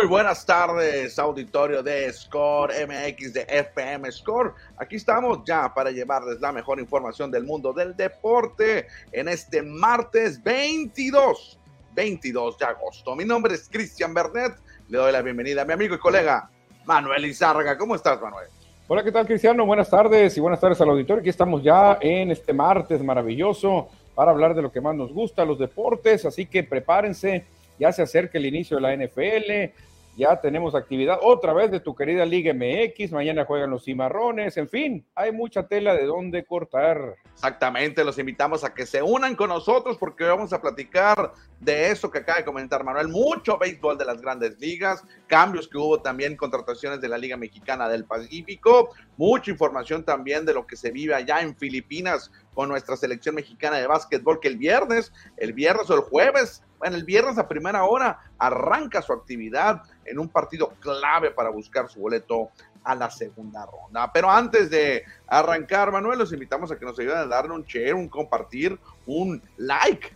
Muy buenas tardes, auditorio de Score MX de FM Score. Aquí estamos ya para llevarles la mejor información del mundo del deporte en este martes 22, 22 de agosto. Mi nombre es Cristian Bernet. Le doy la bienvenida a mi amigo y colega Manuel Izárraga. ¿Cómo estás, Manuel? Hola, ¿qué tal, Cristiano? Buenas tardes y buenas tardes al auditorio. Aquí estamos ya en este martes maravilloso para hablar de lo que más nos gusta, los deportes. Así que prepárense ya se acerca el inicio de la NFL, ya tenemos actividad otra vez de tu querida Liga MX, mañana juegan los cimarrones, en fin, hay mucha tela de dónde cortar. Exactamente, los invitamos a que se unan con nosotros porque vamos a platicar de eso que acaba de comentar Manuel, mucho béisbol de las grandes ligas, cambios que hubo también, contrataciones de la Liga Mexicana del Pacífico, mucha información también de lo que se vive allá en Filipinas con nuestra selección mexicana de básquetbol que el viernes, el viernes o el jueves bueno, el viernes a primera hora arranca su actividad en un partido clave para buscar su boleto a la segunda ronda. Pero antes de arrancar, Manuel, los invitamos a que nos ayuden a darle un share, un compartir, un like.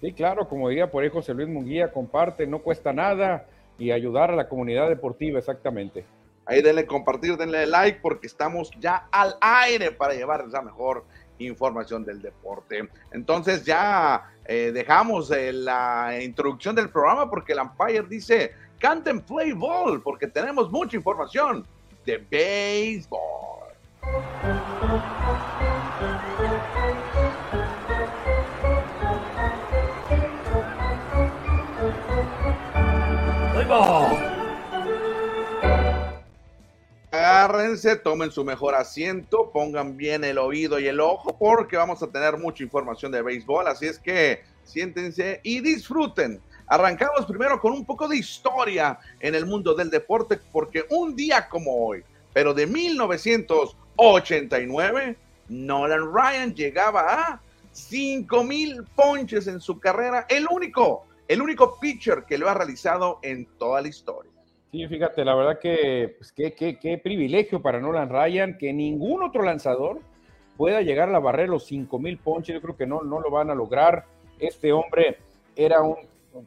Sí, claro, como diría por ahí José Luis Munguía, comparte, no cuesta nada y ayudar a la comunidad deportiva, exactamente. Ahí denle compartir, denle like porque estamos ya al aire para llevarles la mejor información del deporte. Entonces ya eh, dejamos eh, la introducción del programa porque el Empire dice, canten play ball porque tenemos mucha información de béisbol. agárrense, tomen su mejor asiento, pongan bien el oído y el ojo porque vamos a tener mucha información de béisbol, así es que siéntense y disfruten. Arrancamos primero con un poco de historia en el mundo del deporte porque un día como hoy, pero de 1989, Nolan Ryan llegaba a 5 mil ponches en su carrera, el único, el único pitcher que lo ha realizado en toda la historia. Sí, fíjate, la verdad que pues, qué, privilegio para Nolan Ryan que ningún otro lanzador pueda llegar a la barrera los 5 mil ponches. Yo creo que no, no lo van a lograr. Este hombre era un,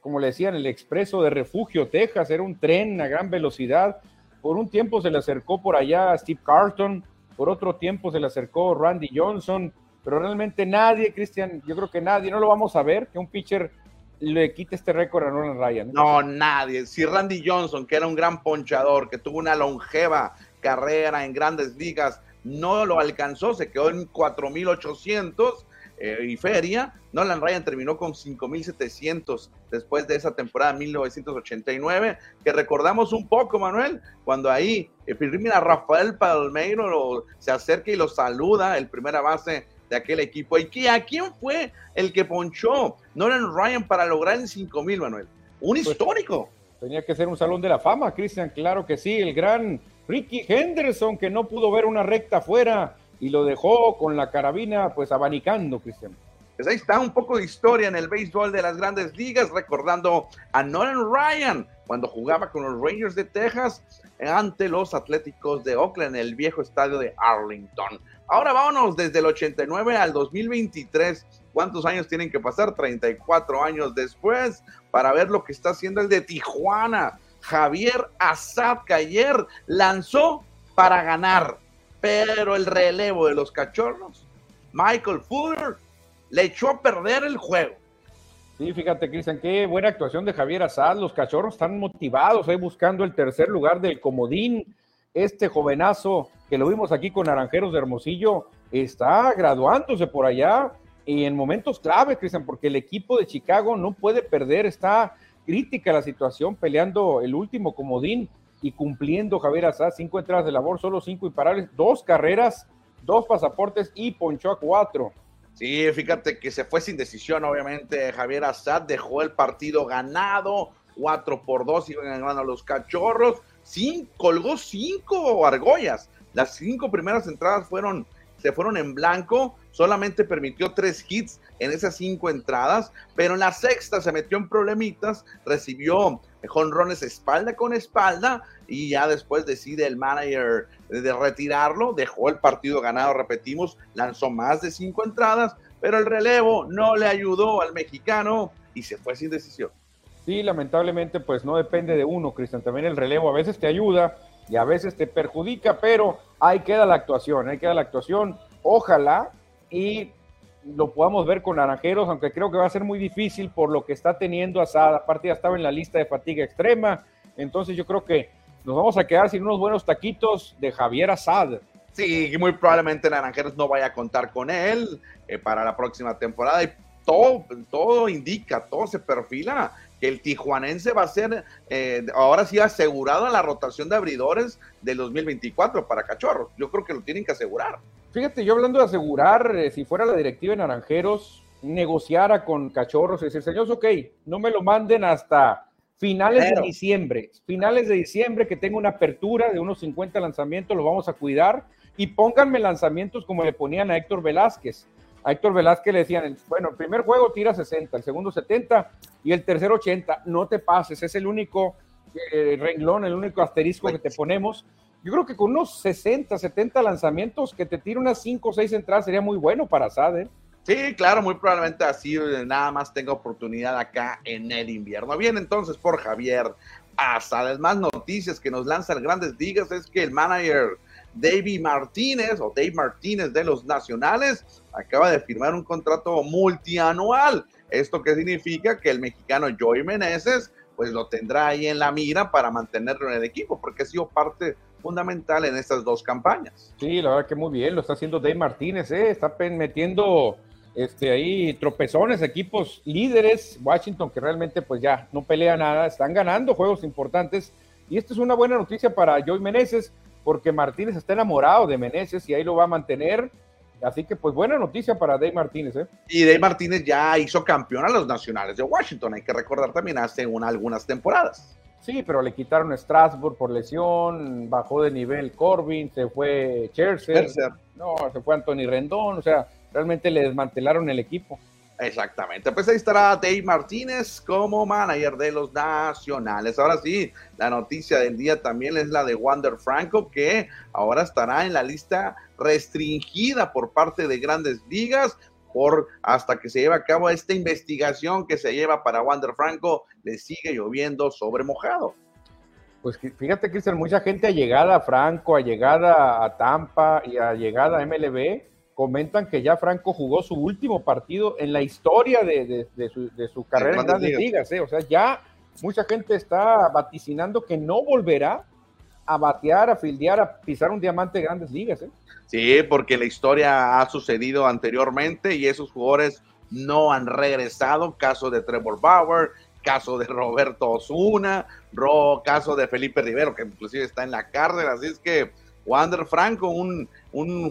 como le decían, el expreso de refugio Texas, era un tren a gran velocidad. Por un tiempo se le acercó por allá a Steve Carton, por otro tiempo se le acercó Randy Johnson, pero realmente nadie, Cristian, yo creo que nadie, no lo vamos a ver, que un pitcher le quite este récord a Nolan Ryan. No, nadie. Si Randy Johnson, que era un gran ponchador, que tuvo una longeva carrera en grandes ligas, no lo alcanzó, se quedó en 4.800 eh, y feria. Nolan Ryan terminó con 5.700 después de esa temporada 1989, que recordamos un poco, Manuel, cuando ahí, eh, mira, Rafael Palmeiro se acerca y lo saluda, el primera base de aquel equipo. ¿Y a quién fue el que ponchó Nolan Ryan para lograr el 5000, Manuel? Un pues, histórico. Tenía que ser un salón de la fama, Cristian, claro que sí. El gran Ricky Henderson, que no pudo ver una recta afuera y lo dejó con la carabina, pues abanicando, Cristian. Pues ahí está un poco de historia en el béisbol de las grandes ligas, recordando a Nolan Ryan cuando jugaba con los Rangers de Texas ante los Atléticos de Oakland en el viejo estadio de Arlington. Ahora vámonos desde el 89 al 2023. ¿Cuántos años tienen que pasar? 34 años después para ver lo que está haciendo el de Tijuana. Javier Azad que ayer lanzó para ganar, pero el relevo de los cachorros, Michael Fuller, le echó a perder el juego. Sí, fíjate, Cristian, qué buena actuación de Javier Azad. Los cachorros están motivados ahí buscando el tercer lugar del comodín. Este jovenazo que lo vimos aquí con Naranjeros de Hermosillo, está graduándose por allá y en momentos clave, Cristian, porque el equipo de Chicago no puede perder, está crítica la situación, peleando el último comodín y cumpliendo Javier Azad, cinco entradas de labor, solo cinco imparables, dos carreras, dos pasaportes y ponchó a cuatro. Sí, fíjate que se fue sin decisión, obviamente. Javier Azad dejó el partido ganado, cuatro por dos iban ganando los cachorros, cinco, colgó cinco argollas, las cinco primeras entradas fueron, se fueron en blanco, solamente permitió tres hits en esas cinco entradas, pero en la sexta se metió en problemitas, recibió jonrones espalda con espalda y ya después decide el manager de retirarlo, dejó el partido ganado, repetimos, lanzó más de cinco entradas, pero el relevo no le ayudó al mexicano y se fue sin decisión. Sí, lamentablemente, pues no depende de uno, Cristian. También el relevo a veces te ayuda y a veces te perjudica, pero ahí queda la actuación, ahí queda la actuación. Ojalá y lo podamos ver con Naranjeros, aunque creo que va a ser muy difícil por lo que está teniendo Asad. Aparte, ya estaba en la lista de fatiga extrema. Entonces, yo creo que nos vamos a quedar sin unos buenos taquitos de Javier Asad. Sí, muy probablemente Naranjeros no vaya a contar con él eh, para la próxima temporada. Y todo, todo indica, todo se perfila que el tijuanense va a ser eh, ahora sí asegurado en la rotación de abridores del 2024 para Cachorros. Yo creo que lo tienen que asegurar. Fíjate, yo hablando de asegurar, eh, si fuera la directiva de Naranjeros, negociara con Cachorros y decir, señores, ok, no me lo manden hasta finales de diciembre. Finales de diciembre que tenga una apertura de unos 50 lanzamientos, lo vamos a cuidar y pónganme lanzamientos como le ponían a Héctor Velázquez a Héctor Velázquez le decían, bueno, el primer juego tira 60, el segundo 70 y el tercero 80, no te pases, es el único eh, renglón, el único asterisco que te ponemos. Yo creo que con unos 60, 70 lanzamientos que te tire unas 5 o 6 entradas sería muy bueno para Sade. Sí, claro, muy probablemente así eh, nada más tenga oportunidad acá en el invierno. Bien, entonces por Javier Asad, más noticias que nos lanzan grandes ligas es que el manager David Martínez o Dave Martínez de los Nacionales acaba de firmar un contrato multianual. ¿Esto qué significa? Que el mexicano Joey Meneses pues lo tendrá ahí en la mira para mantenerlo en el equipo, porque ha sido parte fundamental en estas dos campañas. Sí, la verdad que muy bien, lo está haciendo Dave Martínez, ¿eh? está metiendo este, ahí tropezones, equipos líderes, Washington que realmente pues ya no pelea nada, están ganando juegos importantes y esto es una buena noticia para Joey Meneses, porque Martínez está enamorado de Meneses y ahí lo va a mantener. Así que, pues, buena noticia para Dave Martínez. ¿eh? Y Dave Martínez ya hizo campeón a los nacionales de Washington, hay que recordar también hace algunas temporadas. Sí, pero le quitaron Strasbourg por lesión, bajó de nivel Corbin, se fue Scherzer, no, se fue Anthony Rendón, o sea, realmente le desmantelaron el equipo. Exactamente, pues ahí estará Dave Martínez como manager de los Nacionales. Ahora sí, la noticia del día también es la de Wander Franco, que ahora estará en la lista restringida por parte de grandes ligas por hasta que se lleve a cabo esta investigación que se lleva para Wander Franco, le sigue lloviendo sobre mojado. Pues fíjate, Cristian, mucha gente ha llegado a Franco, ha llegado a Tampa y ha llegado a MLB comentan que ya Franco jugó su último partido en la historia de, su, carrera en grandes ligas. ¿eh? O sea, ya mucha gente está vaticinando que no volverá a batear, a fildear, a pisar un diamante de grandes ligas. ¿eh? Sí, porque la historia ha sucedido anteriormente y esos jugadores no han regresado. Caso de Trevor Bauer, caso de Roberto Osuna, caso de Felipe Rivero, que inclusive está en la cárcel. Así es que Wander Franco, un,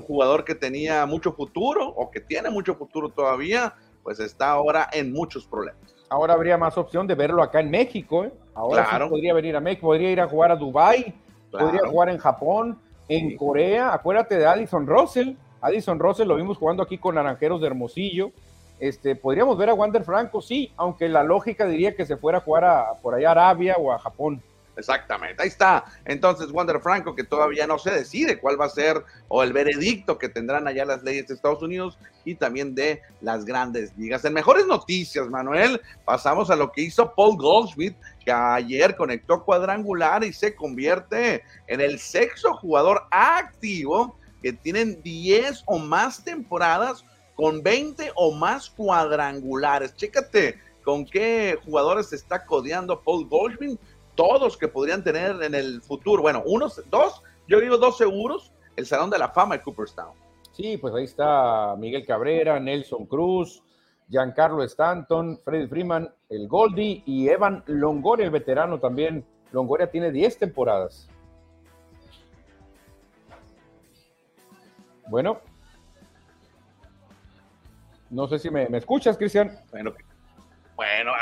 jugador que tenía mucho futuro o que tiene mucho futuro todavía, pues está ahora en muchos problemas. Ahora habría más opción de verlo acá en México. ¿eh? Ahora sí podría venir a México, podría ir a jugar a Dubai, podría jugar en Japón, en Corea. Acuérdate de Addison Russell. Addison Russell lo vimos jugando aquí con Naranjeros de Hermosillo. Este, podríamos ver a Wander Franco, sí, aunque la lógica diría que se fuera a jugar a, por allá a Arabia o a Japón. Exactamente, ahí está. Entonces, Wander Franco, que todavía no se decide cuál va a ser o el veredicto que tendrán allá las leyes de Estados Unidos y también de las grandes ligas. En mejores noticias, Manuel, pasamos a lo que hizo Paul Goldschmidt, que ayer conectó cuadrangular y se convierte en el sexto jugador activo que tienen 10 o más temporadas con 20 o más cuadrangulares. Chécate con qué jugadores está codeando Paul Goldschmidt todos que podrían tener en el futuro. Bueno, unos, dos, yo digo dos seguros, el Salón de la Fama de Cooperstown. Sí, pues ahí está Miguel Cabrera, Nelson Cruz, Giancarlo Stanton, Freddy Freeman, el Goldie y Evan Longoria, el veterano también. Longoria tiene 10 temporadas. Bueno. No sé si me, me escuchas, Cristian. Bueno, bueno,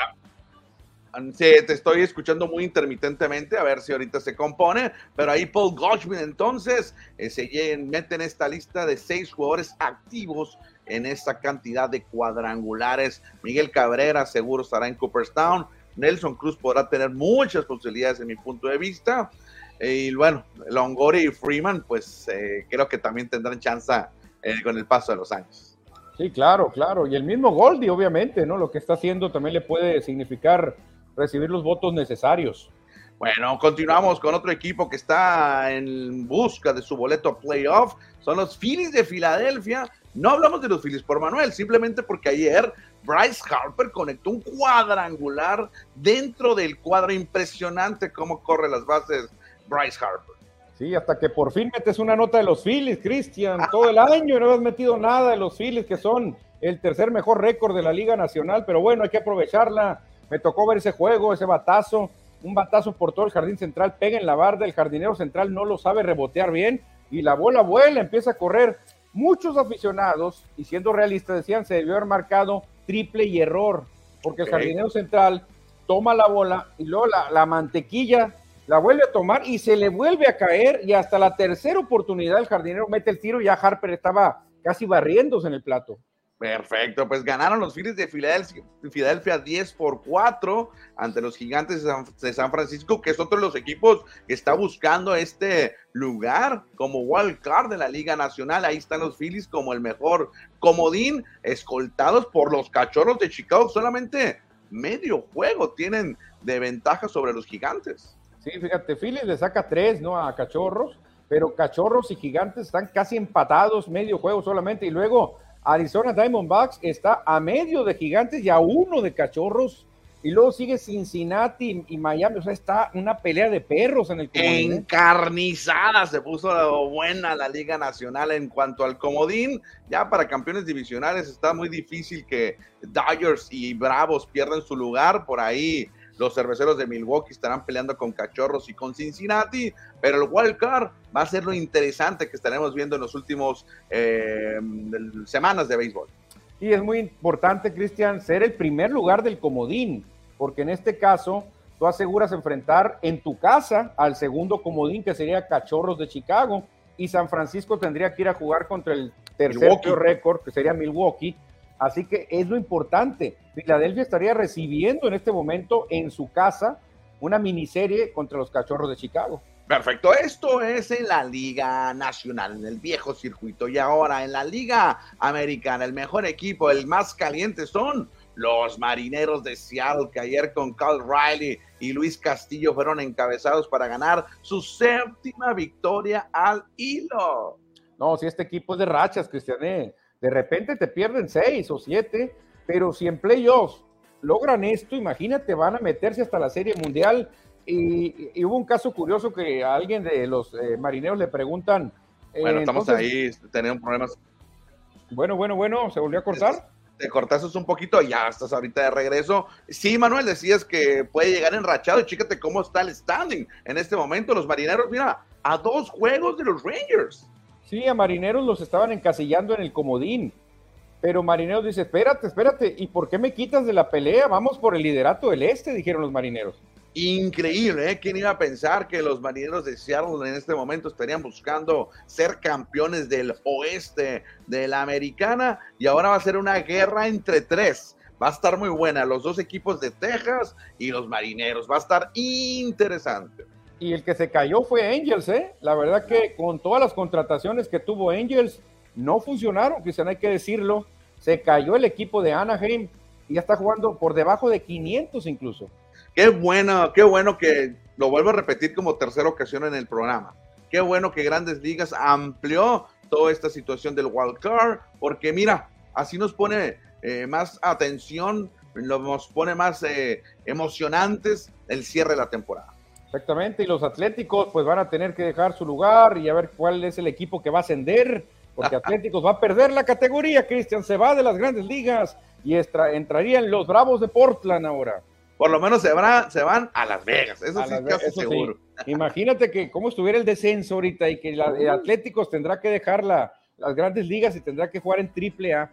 Sí, te estoy escuchando muy intermitentemente, a ver si ahorita se compone, pero ahí Paul Goldschmidt entonces eh, se mete en esta lista de seis jugadores activos en esta cantidad de cuadrangulares. Miguel Cabrera seguro estará en Cooperstown, Nelson Cruz podrá tener muchas posibilidades en mi punto de vista, y bueno, Longoria y Freeman pues eh, creo que también tendrán chance eh, con el paso de los años. Sí, claro, claro, y el mismo Goldie obviamente, ¿no? Lo que está haciendo también le puede significar recibir los votos necesarios. Bueno, continuamos con otro equipo que está en busca de su boleto playoff. Son los Phillies de Filadelfia. No hablamos de los Phillies por Manuel, simplemente porque ayer Bryce Harper conectó un cuadrangular dentro del cuadro. Impresionante cómo corre las bases Bryce Harper. Sí, hasta que por fin metes una nota de los Phillies, Cristian. Todo el año no has metido nada de los Phillies, que son el tercer mejor récord de la Liga Nacional. Pero bueno, hay que aprovecharla. Me tocó ver ese juego, ese batazo un batazo por todo el jardín central, pega en la barda, el jardinero central no lo sabe rebotear bien y la bola vuela, empieza a correr. Muchos aficionados, y siendo realistas, decían se debió haber marcado triple y error, porque el jardinero central toma la bola y luego la, la, mantequilla la vuelve a tomar y se le vuelve a caer y hasta la tercera oportunidad el jardinero mete el tiro y ya Harper estaba casi barriéndose en el plato. Perfecto, pues ganaron los Phillies de Filadelfia, Filadelfia 10 por 4 ante los Gigantes de San, Francisco, que es otro de los equipos que está buscando este lugar como wild card de la Liga Nacional. Ahí están los Phillies como el mejor comodín, escoltados por los Cachorros de Chicago. Solamente medio juego tienen de ventaja sobre los Gigantes. Sí, fíjate, Phillies le saca tres, ¿no? A Cachorros, pero Cachorros y Gigantes están casi empatados, medio juego solamente, y luego Arizona Diamondbacks está a medio de Gigantes y a uno de Cachorros. Y luego sigue Cincinnati y Miami. O sea, está una pelea de perros en el comodín. Encarnizada se puso buena la Liga Nacional en cuanto al comodín. Ya para campeones divisionales está muy difícil que Dodgers y Bravos pierdan su lugar. Por ahí los cerveceros de Milwaukee estarán peleando con Cachorros y con Cincinnati, pero el wild card va a ser lo interesante que estaremos viendo en los últimos eh, semanas de béisbol. Y es muy importante, Cristian, ser el primer lugar del comodín, porque en este caso tú aseguras enfrentar en tu casa al segundo comodín, que sería Cachorros de Chicago, y San Francisco tendría que ir a jugar contra el tercer récord, que sería Milwaukee, Así que es lo importante. Filadelfia estaría recibiendo en este momento en su casa una miniserie contra los Cachorros de Chicago. Perfecto, esto es en la Liga Nacional, en el viejo circuito. Y ahora en la Liga Americana, el mejor equipo, el más caliente son los Marineros de Seattle, que ayer con Carl Riley y Luis Castillo fueron encabezados para ganar su séptima victoria al hilo. No, si este equipo es de rachas, Cristiané. De repente te pierden seis o siete, pero si en playoffs logran esto, imagínate, van a meterse hasta la Serie Mundial. Y, hubo un caso curioso que a alguien de los eh, marineros le preguntan. Eh, bueno, estamos ahí, tenemos problemas. Bueno, bueno, bueno, ¿se volvió a cortar? Te cortaste un poquito, ya estás ahorita de regreso. Sí, Manuel, decías que puede llegar enrachado. Chícate cómo está el standing en este momento. Los marineros, mira, a dos juegos de los Rangers. Sí, a Marineros los estaban encasillando en el comodín. Pero Marineros dice, espérate, espérate, ¿y por qué me quitas de la pelea? Vamos por el liderato del este, dijeron los marineros. Increíble, ¿eh? ¿Quién iba a pensar que los marineros de Seattle en este momento estarían buscando ser campeones del oeste de la americana? Y ahora va a ser una guerra entre tres. Va a estar muy buena, los dos equipos de Texas y los marineros. Va a estar interesante y el que se cayó fue Angels, ¿eh? La verdad que con todas las contrataciones que tuvo Angels, no funcionaron, Cristian, hay que decirlo. Se cayó el equipo de Anaheim y ya está jugando por debajo de 500 incluso. Qué bueno, qué bueno que lo vuelvo a repetir como tercera ocasión en el programa. Qué bueno que Grandes Ligas amplió toda esta situación del wild card, porque mira, así nos pone eh, más atención, nos pone más eh, emocionantes el cierre de la temporada. Exactamente, y los Atléticos pues van a tener que dejar su lugar y a ver cuál es el equipo que va a ascender, porque Atléticos va a perder la categoría, Cristian, se va de las grandes ligas y entrarían los Bravos de Portland ahora. Por lo menos se van, se van a Las Vegas, eso sí, casi seguro. Imagínate que cómo estuviera el descenso ahorita y que la, Atléticos tendrá que dejar las grandes ligas y tendrá que jugar en triple A.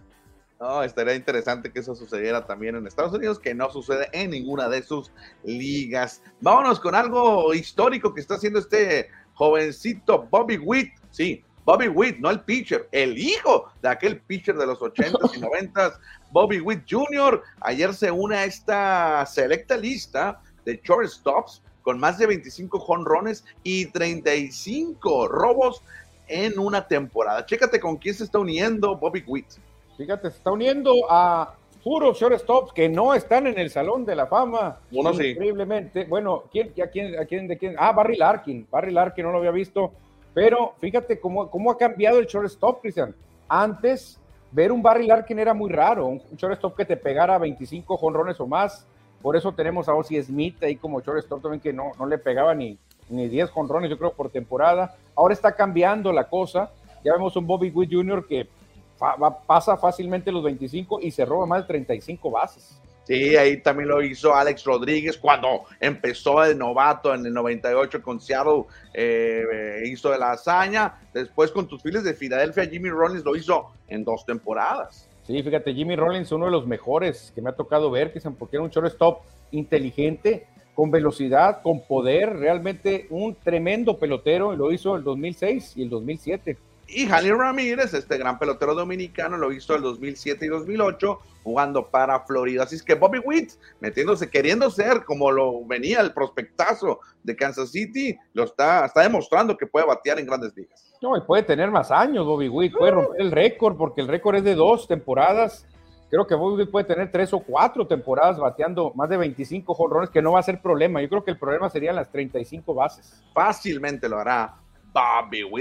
No, estaría interesante que eso sucediera también en Estados Unidos, que no sucede en ninguna de sus ligas. Vámonos con algo histórico que está haciendo este jovencito Bobby Witt. Sí, Bobby Witt, no el pitcher, el hijo de aquel pitcher de los 80s y 90s, Bobby Witt Jr. Ayer se une a esta selecta lista de shortstops con más de 25 jonrones y 35 robos en una temporada. Chécate con quién se está uniendo Bobby Witt. Fíjate, se está uniendo a puros shortstops que no están en el Salón de la Fama. Uno sí. Increíblemente. Bueno, ¿quién, ya, quién, a quién, de quién? Ah, Barry Larkin. Barry Larkin no lo había visto. Pero fíjate cómo, cómo ha cambiado el shortstop, Cristian. Antes, ver un Barry Larkin era muy raro. Un shortstop que te pegara 25 jonrones o más. Por eso tenemos a Ozzy Smith ahí como shortstop también que no, no le pegaba ni, ni 10 jonrones, yo creo, por temporada. Ahora está cambiando la cosa. Ya vemos un Bobby Witt Jr. que pasa fácilmente los 25 y se roba más de 35 bases. Sí, ahí también lo hizo Alex Rodríguez cuando empezó el novato en el 98 con Seattle, eh, hizo de la hazaña. Después con tus files de Filadelfia, Jimmy Rollins lo hizo en dos temporadas. Sí, fíjate, Jimmy Rollins, uno de los mejores que me ha tocado ver, porque era un shortstop inteligente, con velocidad, con poder, realmente un tremendo pelotero, lo hizo el 2006 y el 2007. Y Jali Ramírez, este gran pelotero dominicano, lo hizo el 2007 y 2008 jugando para Florida. Así es que Bobby Witt, metiéndose, queriendo ser como lo venía el prospectazo de Kansas City, lo está, está demostrando que puede batear en grandes ligas. No, y puede tener más años Bobby Witt, puede romper el récord, porque el récord es de dos temporadas. Creo que Bobby Witt puede tener tres o cuatro temporadas bateando más de 25 jonrones, que no va a ser problema. Yo creo que el problema serían las 35 bases. Fácilmente lo hará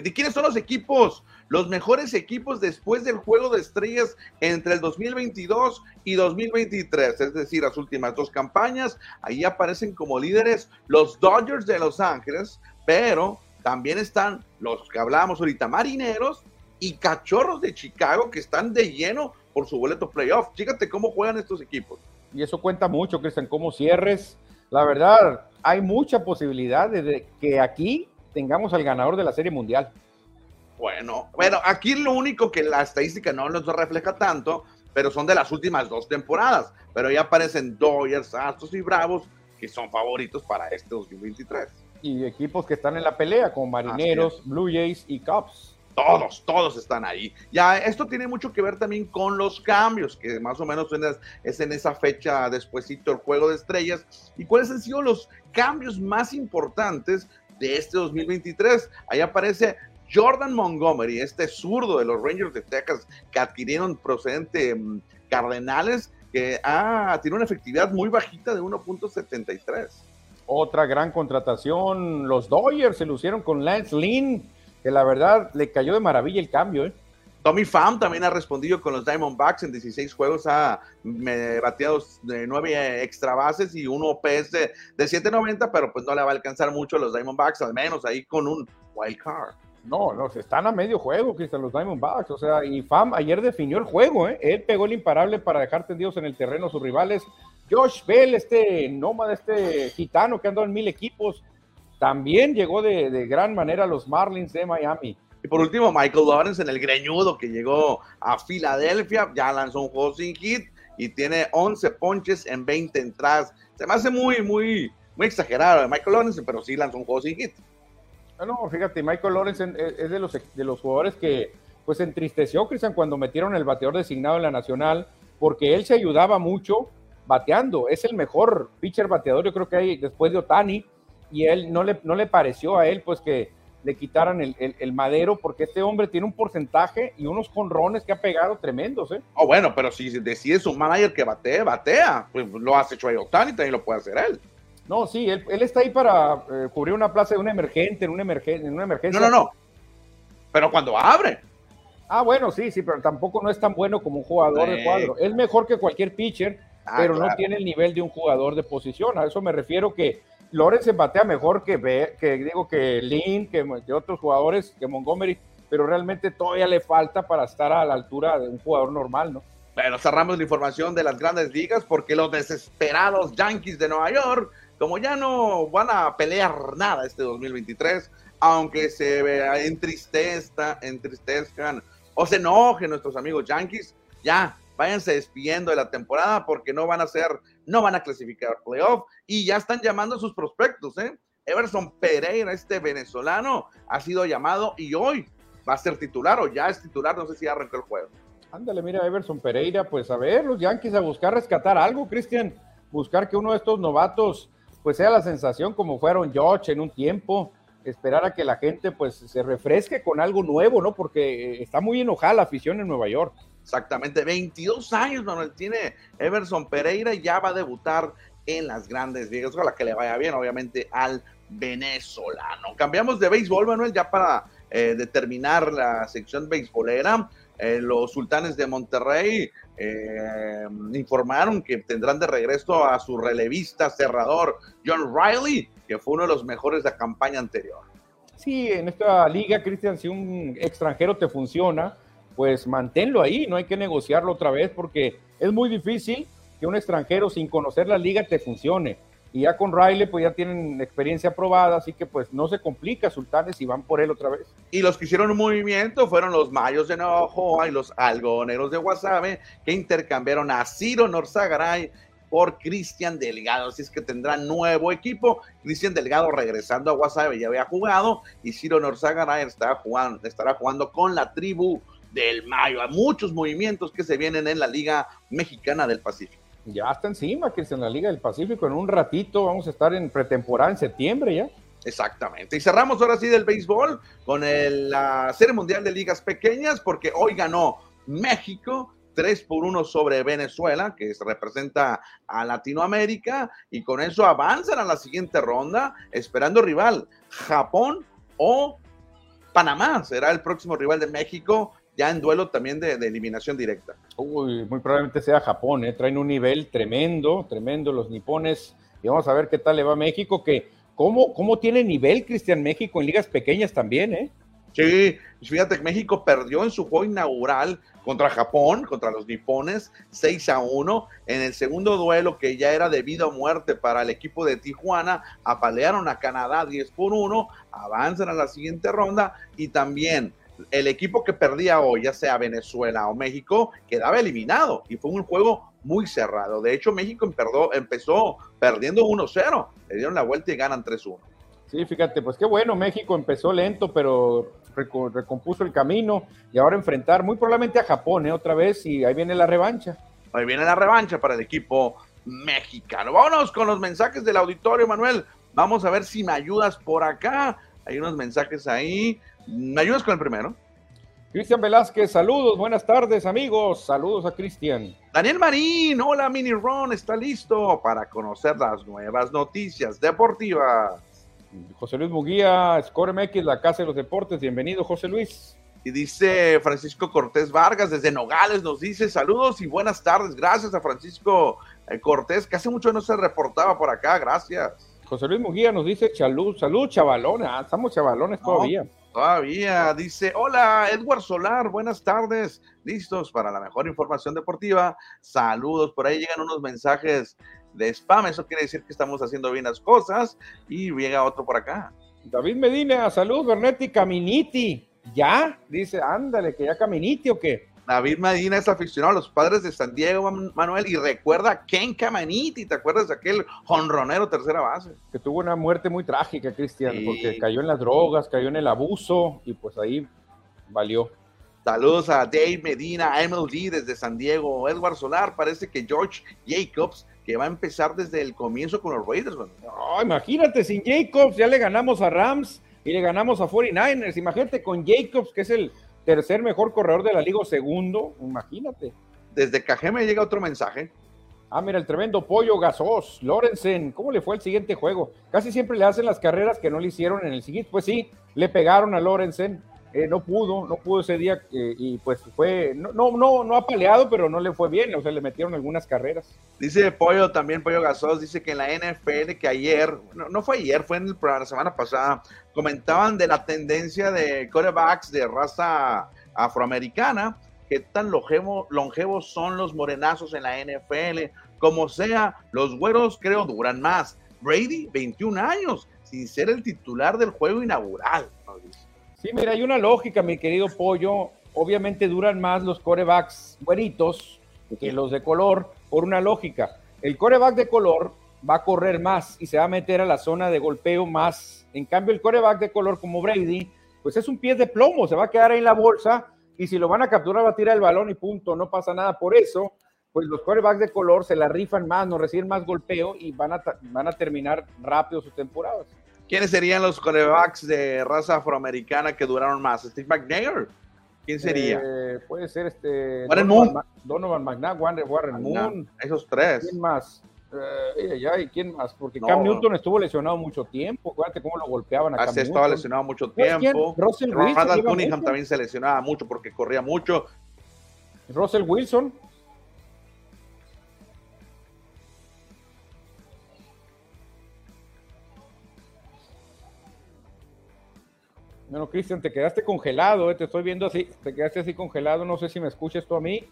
¿Y quiénes son los equipos? Los mejores equipos después del juego de estrellas entre el 2022 y 2023, es decir, las últimas dos campañas. Ahí aparecen como líderes los Dodgers de Los Ángeles, pero también están los que hablábamos ahorita, Marineros y Cachorros de Chicago, que están de lleno por su boleto playoff. Fíjate cómo juegan estos equipos. Y eso cuenta mucho, Cristian, cómo cierres. La verdad, hay mucha posibilidad de que aquí tengamos al ganador de la Serie Mundial. Bueno, bueno, aquí lo único que la estadística no nos refleja tanto, pero son de las últimas dos temporadas. Pero ya aparecen Dodgers, Astros y Bravos, que son favoritos para este 2023. Y equipos que están en la pelea, como Marineros, Blue Jays y Cubs. Todos, todos están ahí. Ya, esto tiene mucho que ver también con los cambios, que más o menos es en esa fecha despuésito el juego de estrellas. ¿Y cuáles han sido los cambios más importantes de este 2023. Ahí aparece Jordan Montgomery, este zurdo de los Rangers de Texas que adquirieron procedente mm, Cardenales, que ah, tiene una efectividad muy bajita de 1.73. Otra gran contratación, los Dodgers se lucieron con Lance Lynn, que la verdad le cayó de maravilla el cambio, ¿eh? Tommy Pham también ha respondido con los Diamondbacks en 16 juegos, ha bateado de 9 extra bases y un OPS de, 7.90, pero pues no le va a alcanzar mucho a los Diamondbacks, al menos ahí con un wild card. No, no, están a medio juego, Cristian, los Diamondbacks. O sea, y Pham ayer definió el juego, ¿eh? Él pegó el imparable para dejar tendidos en el terreno a sus rivales. Josh Bell, este nómada, este gitano que andó en mil equipos, también llegó de, de gran manera a los Marlins de Miami. Y por último, Michael Lawrence en el greñudo que llegó a Filadelfia, ya lanzó un juego sin hit y tiene 11 ponches en 20 entradas. Se me hace muy, muy, muy exagerado Michael Lawrence, pero sí lanzó un juego sin hit. No, fíjate, Michael Lawrence es de los, de los jugadores que pues entristeció, Cristian, cuando metieron el bateador designado en la Nacional, porque él se ayudaba mucho bateando. Es el mejor pitcher bateador, yo creo que hay después de Otani, y él no le, no le pareció a él, pues que le quitaran el, madero, porque este hombre tiene un porcentaje y unos conrones que ha pegado tremendos, ¿eh? Oh, bueno, pero si decide su manager que batee, batea, pues lo hace Troy Otani, también lo puede hacer él. No, sí, él, está ahí para eh, cubrir una plaza de un emergente, en una, emergen en una emergencia. No, no, no. Pero cuando abre. Ah, bueno, sí, sí, pero tampoco no es tan bueno como un jugador de cuadro. Es mejor que cualquier pitcher, ah, pero no tiene el nivel de un jugador de posición. A eso me refiero que Lorenz batea mejor que, que digo que Lynn, que, otros jugadores, que Montgomery, pero realmente todavía le falta para estar a la altura de un jugador normal, ¿no? Bueno, cerramos la información de las grandes ligas porque los desesperados Yankees de Nueva York, como ya no van a pelear nada este 2023, aunque se entristezcan, entristezcan o se enojen nuestros amigos Yankees, ya váyanse despidiendo de la temporada porque no van a ser, no van a clasificar playoff y ya están llamando a sus prospectos, ¿eh? Everson Pereira, este venezolano, ha sido llamado y hoy va a ser titular o ya es titular, no sé si arrancó el juego. Ándale, mira, Everson Pereira, pues a ver, los Yankees a buscar rescatar algo, Cristian, buscar que uno de estos novatos pues sea la sensación como fueron George en un tiempo, esperar a que la gente pues se refresque con algo nuevo, ¿no? Porque está muy enojada la afición en Nueva York. Exactamente, 22 años, Manuel, tiene Everson Pereira y ya va a debutar en las grandes ligas. Ojalá que le vaya bien, obviamente, al venezolano. Cambiamos de béisbol, Manuel, ya para eh, determinar la sección beisbolera. Eh, los sultanes de Monterrey eh, informaron que tendrán de regreso a su relevista cerrador John Riley, que fue uno de los mejores de la campaña anterior. Sí, en esta liga, Cristian, si un extranjero te funciona, pues manténlo ahí, no hay que negociarlo otra vez porque es muy difícil que un extranjero sin conocer la liga te funcione. Y ya con Riley, pues ya tienen experiencia probada, así que pues no se complica Sultanes y van por él otra vez. Y los que hicieron un movimiento fueron los Mayos de Navajo y los Algoneros de Guasave, que intercambiaron a Ciro Norzagaray por Cristian Delgado. Así es que tendrá nuevo equipo. Cristian Delgado regresando a Guasave ya había jugado y Ciro Norzagaray estará estará jugando con la tribu del Mayo. Hay muchos movimientos que se vienen en la Liga Mexicana del Pacífico. Ya está encima, que es en la Liga del Pacífico. En un ratito vamos a estar en pretemporada en septiembre ya. Exactamente. Y cerramos ahora sí del béisbol con la Serie Mundial de Ligas Pequeñas, porque hoy ganó México 3 por 1 sobre Venezuela, que representa a Latinoamérica, y con eso avanzan a la siguiente ronda, esperando rival Japón o Panamá. Será el próximo rival de México ya en duelo también de, eliminación directa. Uy, muy probablemente sea Japón, ¿eh? traen un nivel tremendo, tremendo los nipones. Y vamos a ver qué tal le va a México, que cómo, cómo tiene nivel Cristian México en ligas pequeñas también, ¿eh? Sí, fíjate que México perdió en su juego inaugural contra Japón, contra los nipones, 6 a 1. En el segundo duelo, que ya era de vida o muerte para el equipo de Tijuana, apalearon a Canadá 10 por 1, avanzan a la siguiente ronda y también el equipo que perdía hoy, ya sea Venezuela o México, quedaba eliminado y fue un juego muy cerrado. De hecho, México empezó perdiendo 1-0, le dieron la vuelta y ganan 3-1. Sí, fíjate, pues qué bueno, México empezó lento, pero recompuso el camino y ahora enfrentar muy probablemente a Japón ¿eh? otra vez y ahí viene la revancha. Ahí viene la revancha para el equipo mexicano. Vámonos con los mensajes del auditorio, Manuel. Vamos a ver si me ayudas por acá. Hay unos mensajes ahí. ¿Me ayudas con el primero? Cristian Velázquez, saludos, buenas tardes amigos, saludos a Cristian. Daniel Marín, hola Mini Ron, está listo para conocer las nuevas noticias deportivas. José Luis Muguía, Score MX, la Casa de los Deportes, bienvenido José Luis. Y dice Francisco Cortés Vargas desde Nogales, nos dice saludos y buenas tardes, gracias a Francisco eh, Cortés, que hace mucho no se reportaba por acá, gracias. José Luis Muguía nos dice salud, salud chavalones, ah, estamos chavalones todavía. Todavía dice, hola Edward Solar, buenas tardes, listos para la mejor información deportiva. Saludos, por ahí llegan unos mensajes de spam, eso quiere decir que estamos haciendo bien las cosas y llega otro por acá. David Medina, salud, Bernetti, Caminiti, ¿ya? Dice, ándale, que ya Caminiti o qué. David Medina es aficionado a los padres de San Diego, Manuel, y recuerda a Ken Caminiti, ¿te acuerdas de aquel jonronero tercera base? Que tuvo una muerte muy trágica, Cristian, porque cayó en las drogas, cayó en el abuso, y pues ahí valió. Saludos a Dave Medina, MLG desde San Diego, Edward Solar, parece que George Jacobs, que va a empezar desde el comienzo con los Raiders. imagínate, sin Jacobs ya le ganamos a Rams y le ganamos a 49ers, imagínate con Jacobs, que es el tercer mejor corredor de la liga, segundo, imagínate. Desde Cajeme llega otro mensaje. Ah, mira, el tremendo pollo gasos, Lorenzen, ¿cómo le fue el siguiente juego? Casi siempre le hacen las carreras que no le hicieron en el siguiente. Pues sí, le pegaron a Lorenzen, eh, no pudo, no pudo ese día eh, y pues fue, no, no, no, no apaleado, pero no le fue bien, o sea, le metieron algunas carreras. Dice Pollo también, Pollo Gasos, dice que en la NFL, que ayer, no, no fue ayer, fue en el, la semana pasada, comentaban de la tendencia de quarterbacks de raza afroamericana, que tan longevos son los morenazos en la NFL, como sea, los güeros creo duran más. Brady, 21 años, sin ser el titular del juego inaugural. Sí, mira, hay una lógica, mi querido Pollo. Obviamente duran más los corebacks güeritos que los de color, por una lógica. El coreback de color va a correr más y se va a meter a la zona de golpeo más. En cambio, el coreback de color como Brady, pues es un pie de plomo, se va a quedar ahí en la bolsa y si lo van a capturar va a tirar el balón y punto, no pasa nada. Por eso, pues los corebacks de color se la rifan más, no reciben más golpeo y van a, van a terminar rápido sus temporadas. ¿Quiénes serían los corebacks de raza afroamericana que duraron más? Steve McNair. ¿Quién sería? Eh, puede ser este. Warren Donovan, Moon. Ma- Donovan McNabb, Warren, Warren Moon. Esos tres. ¿Quién más? Eh, ay, ¿quién más? Porque No. Cam Newton estuvo lesionado mucho tiempo. Acuérdate cómo lo golpeaban a Cam Así estaba lesionado mucho tiempo. Russell Wilson. Cunningham mucho. también se lesionaba mucho porque corría mucho. Russell Wilson. Bueno, Cristian, te quedaste congelado, eh, te estoy viendo así, te quedaste así congelado, no sé si me escuches tú a mí.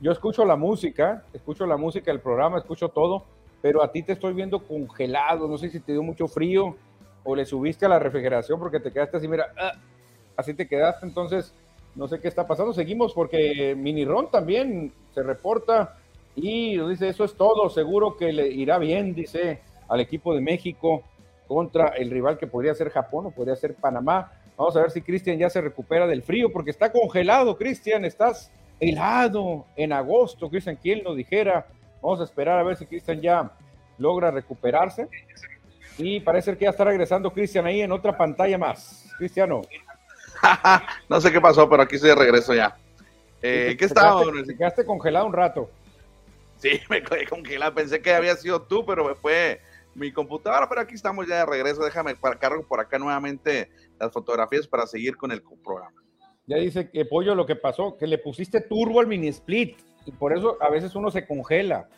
Yo escucho la música, escucho la música del programa, escucho todo, pero a ti te estoy viendo congelado, no sé si te dio mucho frío o le subiste a la refrigeración porque te quedaste así, mira, ah, así te quedaste, entonces no sé qué está pasando. Seguimos porque Mini Ron también se reporta y nos dice, eso es todo, seguro que le irá bien, dice, al equipo de México contra el rival que podría ser Japón o podría ser Panamá. Vamos a ver si Cristian ya se recupera del frío porque está congelado, Cristian, estás helado en agosto, Cristian, ¿quién lo dijera? Vamos a esperar a ver si Cristian ya logra recuperarse. Y parece que ya está regresando Cristian ahí en otra pantalla más. Cristiano. no sé qué pasó, pero aquí estoy de regreso ya. Eh, ¿Qué estaba? Te quedaste congelado un rato. Sí, me quedé congelado. Pensé que había sido tú, pero me fue mi computadora. Pero aquí estamos ya de regreso. Déjame para cargo por acá nuevamente las fotografías para seguir con el programa. Ya dice que Pollo lo que pasó, que le pusiste turbo al mini split. Y por eso a veces uno se congela.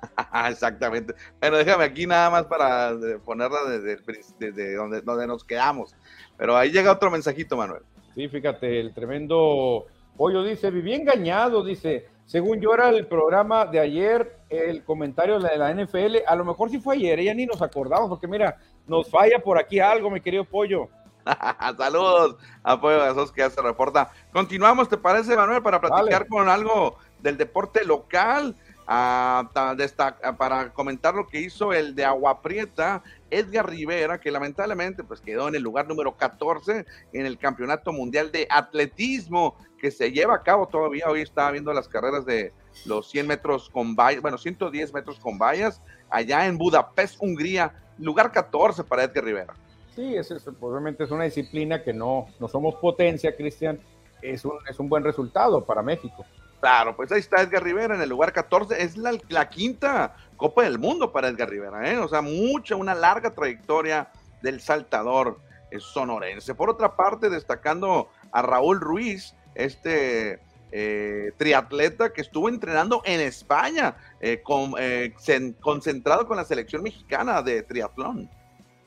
Exactamente. Bueno, déjame aquí nada más para ponerla desde donde, donde nos quedamos. Pero ahí llega otro mensajito, Manuel. Sí, fíjate, el tremendo Pollo dice, viví engañado, dice, según yo era el programa de ayer, el comentario de la NFL, a lo mejor sí fue ayer, ya ni nos acordamos, porque mira, nos falla por aquí algo, mi querido Pollo. Saludos, apoyo a esos que ya se reporta. Continuamos, ¿te parece, Manuel, para platicar Dale. con algo del deporte local? Ah, ah, para comentar lo que hizo el de Agua Prieta, Edgar Rivera, que lamentablemente pues quedó en el lugar número 14 en el Campeonato Mundial de Atletismo que se lleva a cabo todavía. Hoy estaba viendo las carreras de los 100 metros con vallas, bueno, 110 metros con vallas, allá en Budapest, Hungría, lugar 14 para Edgar Rivera. Sí, es, es- pues, obviamente es una disciplina que no, no somos potencia, Cristian, es un, es un buen resultado para México. Claro, pues ahí está Edgar Rivera en el lugar 14. Es la, quinta Copa del Mundo para Edgar Rivera, ¿eh? O sea, mucha, una larga trayectoria del saltador eh, sonorense. Por otra parte, destacando a Raúl Ruiz, este eh, triatleta que estuvo entrenando en España, eh, con, eh, cen- concentrado con la selección mexicana de triatlón.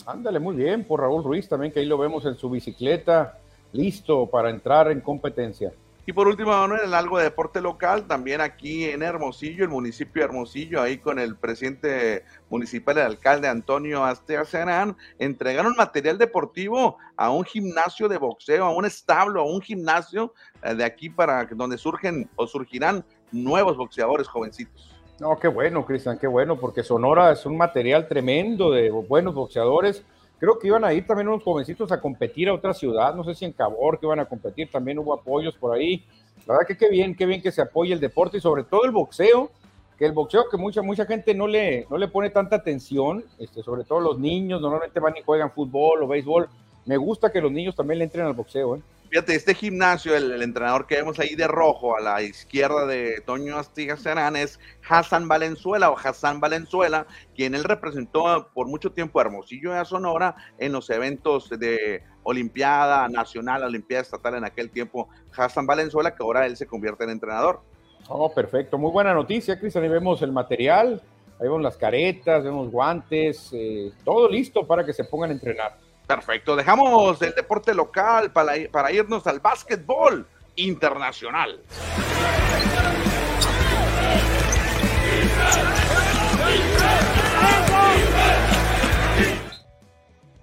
Ándale, muy bien, por Raúl Ruiz también, que ahí lo vemos en su bicicleta, listo para entrar en competencia. Y por último, Manuel, algo de deporte local, también aquí en Hermosillo, el municipio de Hermosillo, ahí con el presidente municipal, el alcalde Antonio Asteacerán, entregaron material deportivo a un gimnasio de boxeo, a un establo, a un gimnasio eh, de aquí para donde surgen o surgirán nuevos boxeadores jovencitos. No, qué bueno, Cristian, qué bueno, porque Sonora es un material tremendo de buenos boxeadores. Creo que iban a ir también unos jovencitos a competir a otra ciudad, no sé si en Cabor que iban a competir, también hubo apoyos por ahí. La verdad que qué bien, qué bien que se apoye el deporte y sobre todo el boxeo, que el boxeo que mucha mucha gente no le, no le pone tanta atención, este, sobre todo los niños, normalmente van y juegan fútbol o béisbol. Me gusta que los niños también le entren al boxeo, ¿eh? Fíjate, este gimnasio, el, entrenador que vemos ahí de rojo a la izquierda de Toño Astigas Serán es Hassan Valenzuela o Hassan Valenzuela, quien él representó por mucho tiempo a Hermosillo y a Sonora en los eventos de Olimpiada Nacional, Olimpiada Estatal en aquel tiempo. Hassan Valenzuela, que ahora él se convierte en entrenador. Oh, perfecto. Muy buena noticia, Cristian. Ahí vemos el material, ahí vemos las caretas, vemos guantes, eh, todo listo para que se pongan a entrenar. Perfecto, dejamos el deporte local para, irnos al básquetbol internacional.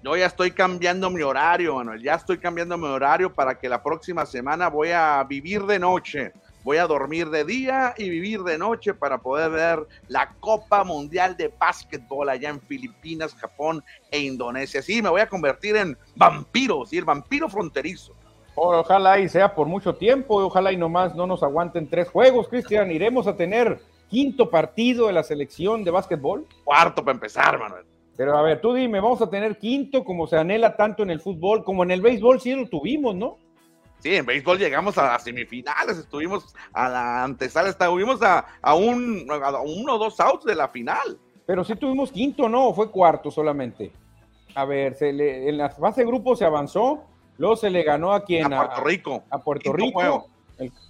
Yo ya estoy cambiando mi horario, Manuel. Ya estoy cambiando mi horario para que la próxima semana voy a vivir de noche. Voy a dormir de día y vivir de noche para poder ver la Copa Mundial de Básquetbol allá en Filipinas, Japón e Indonesia. Sí, me voy a convertir en vampiro, sí, el vampiro fronterizo. Ojalá y sea por mucho tiempo, ojalá y nomás no nos aguanten tres juegos, Cristian. Iremos a tener quinto partido de la selección de básquetbol. Cuarto para empezar, Manuel. Pero a ver, tú dime, vamos a tener quinto como se anhela tanto en el fútbol, como en el béisbol, sí lo tuvimos, ¿no? Sí, en béisbol llegamos a las semifinales, estuvimos a la antesala, estuvimos a, a, un, a uno o dos outs de la final. Pero sí tuvimos quinto, ¿no? ¿O fue cuarto solamente? A ver, se le, en la fase de grupo se avanzó, luego se le ganó a quien... A Puerto Rico. A, Puerto Rico.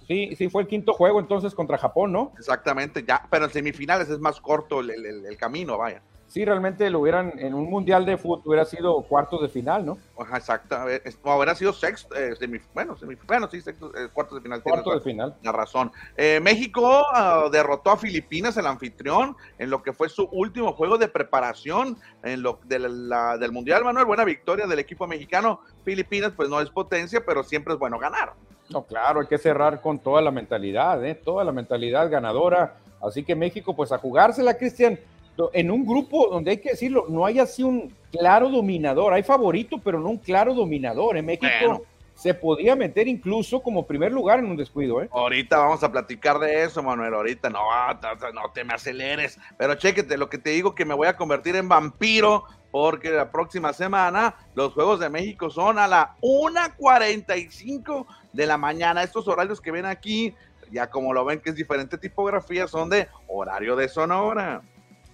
sí, sí, fue el quinto juego entonces contra Japón, ¿no? Exactamente, ya, pero en semifinales es más corto el, el, el camino, vaya sí realmente lo hubieran, en un mundial de fútbol hubiera sido cuartos de final, ¿no? Ajá, exacto, o hubiera sido sexto, eh, bueno, bueno, sí, sexto, eh, cuartos de final. Cuartos de final. La razón. Eh, México uh, derrotó a Filipinas, el anfitrión, en lo que fue su último juego de preparación en lo de la, del mundial, Manuel, buena victoria del equipo mexicano. Filipinas, pues no es potencia, pero siempre es bueno ganar. No, claro, hay que cerrar con toda la mentalidad, ¿eh? toda la mentalidad ganadora. Así que México, pues a jugársela, Cristian en un grupo donde hay que decirlo, no hay así un claro dominador. Hay favorito, pero no un claro dominador. En México se podía meter incluso como primer lugar en un descuido. ¿eh? Ahorita vamos a platicar de eso, Manuel. Ahorita no, no te me aceleres. Pero chéquete, lo que te digo que me voy a convertir en vampiro porque la próxima semana los Juegos de México son a la 1.45 de la mañana. Estos horarios que ven aquí, ya como lo ven que es diferente tipografía, son de horario de Sonora.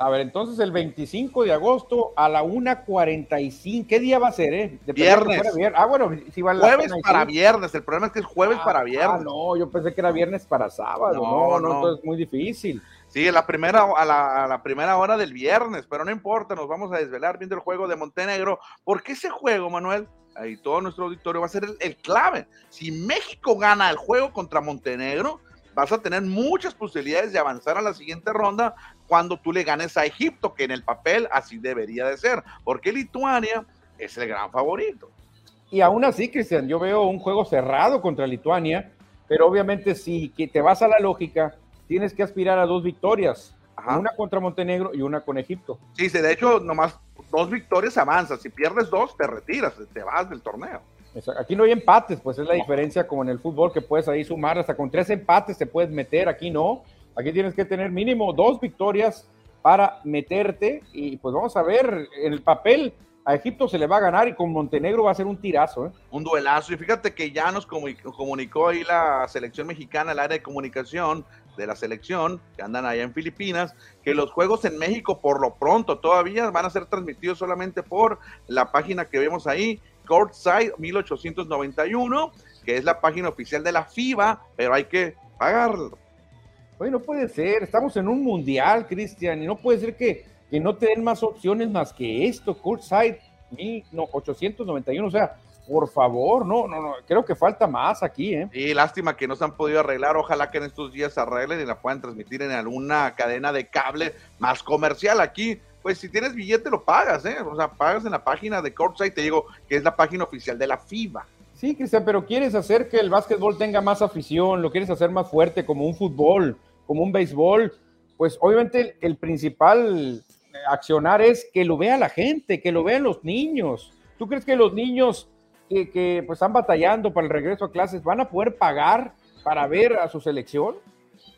A ver, entonces el 25 de agosto a la 1.45. ¿Qué día va a ser, eh? viernes. Ah, bueno, si va Jueves para viernes. El problema es que es jueves para ah, viernes. Ah, no, yo pensé que era viernes para sábado. No, no, no, es muy difícil. Sí, la, primera, a, la, a la primera hora del viernes, pero no importa, nos vamos a desvelar viendo el juego de Montenegro, porque ese juego, Manuel, ahí todo nuestro auditorio va a ser el clave. Si México gana el juego contra Montenegro, vas a tener muchas posibilidades de avanzar a la siguiente ronda cuando tú le ganes a Egipto, que en el papel así debería de ser, porque Lituania es el gran favorito. Y aún así, Cristian, yo veo un juego cerrado contra Lituania, pero obviamente si te vas a la lógica, tienes que aspirar a dos victorias, una contra Montenegro y una con Egipto. Sí, de hecho, nomás dos victorias avanzas, si pierdes dos, te retiras, te vas del torneo. Aquí no hay empates, pues es la diferencia como en el fútbol que puedes ahí sumar, hasta con tres empates te puedes meter, aquí no, aquí tienes que tener mínimo dos victorias para meterte y pues vamos a ver en el papel. A Egipto se le va a ganar y con Montenegro va a ser un tirazo. ¿eh? Un duelazo. Y fíjate que ya nos comunicó ahí la selección mexicana, el área de comunicación de la selección, que andan allá en Filipinas, que los juegos en México por lo pronto todavía van a ser transmitidos solamente por la página que vemos ahí Courtside 1891, que es la página oficial de la FIBA, pero hay que pagarlo. Bueno, no puede ser, estamos en un mundial, Cristian, y no puede ser que, que no te den más opciones más que esto, Courtside 1891, o sea, por favor, no, no, no, creo que falta más aquí, ¿eh? Sí, lástima que no se han podido arreglar, ojalá que en estos días se arreglen y la puedan transmitir en alguna cadena de cable más comercial aquí pues si tienes billete lo pagas, ¿eh? O sea, pagas en la página de Courtside, te digo que es la página oficial de la FIBA. Sí, Cristian, pero quieres hacer que el básquetbol tenga más afición, lo quieres hacer más fuerte como un fútbol, como un béisbol, pues obviamente el, principal accionar es que lo vea la gente, que lo vean los niños. ¿Tú crees que los niños que, que pues están batallando para el regreso a clases van a poder pagar para ver a su selección?